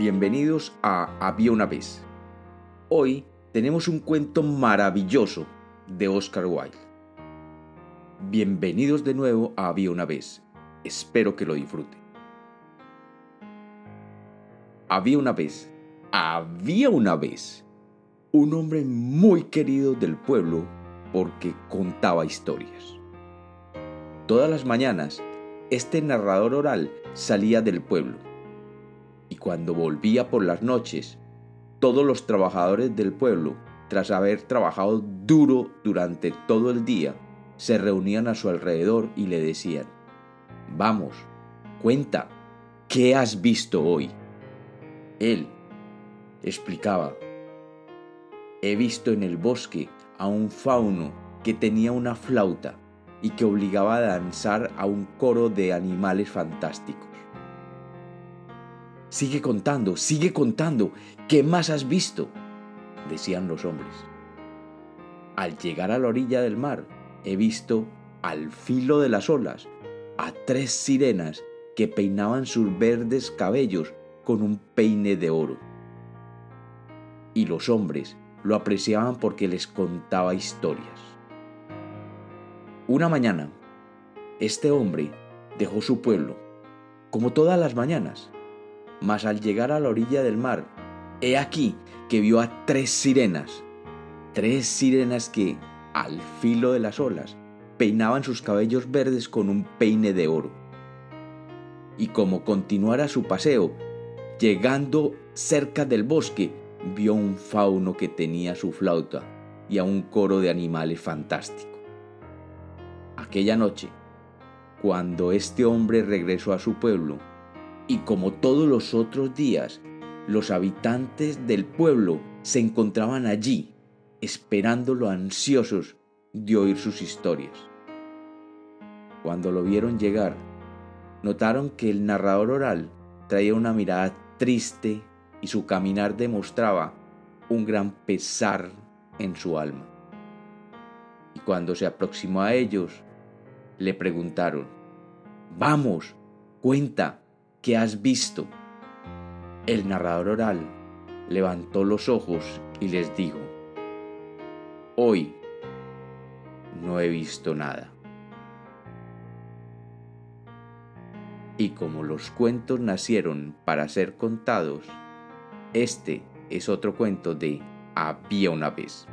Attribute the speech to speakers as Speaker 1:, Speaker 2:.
Speaker 1: bienvenidos a Había una vez. Hoy tenemos un cuento maravilloso de Oscar Wilde. Bienvenidos de nuevo a Había una vez. Espero que lo disfruten. Había una vez, había una vez, un hombre muy querido del pueblo porque contaba historias. Todas las mañanas, este narrador oral salía del pueblo cuando volvía por las noches, todos los trabajadores del pueblo, tras haber trabajado duro durante todo el día, se reunían a su alrededor y le decían, Vamos, cuenta, ¿qué has visto hoy? Él explicaba, He visto en el bosque a un fauno que tenía una flauta y que obligaba a danzar a un coro de animales fantásticos. Sigue contando, sigue contando. ¿Qué más has visto? decían los hombres. Al llegar a la orilla del mar, he visto, al filo de las olas, a tres sirenas que peinaban sus verdes cabellos con un peine de oro. Y los hombres lo apreciaban porque les contaba historias. Una mañana, este hombre dejó su pueblo, como todas las mañanas, mas al llegar a la orilla del mar, he aquí que vio a tres sirenas, tres sirenas que, al filo de las olas, peinaban sus cabellos verdes con un peine de oro. Y como continuara su paseo, llegando cerca del bosque, vio un fauno que tenía su flauta y a un coro de animales fantástico. Aquella noche, cuando este hombre regresó a su pueblo, y como todos los otros días, los habitantes del pueblo se encontraban allí, esperándolo ansiosos de oír sus historias. Cuando lo vieron llegar, notaron que el narrador oral traía una mirada triste y su caminar demostraba un gran pesar en su alma. Y cuando se aproximó a ellos, le preguntaron, Vamos, cuenta, ¿Qué has visto? El narrador oral levantó los ojos y les dijo, hoy no he visto nada. Y como los cuentos nacieron para ser contados, este es otro cuento de Había una vez.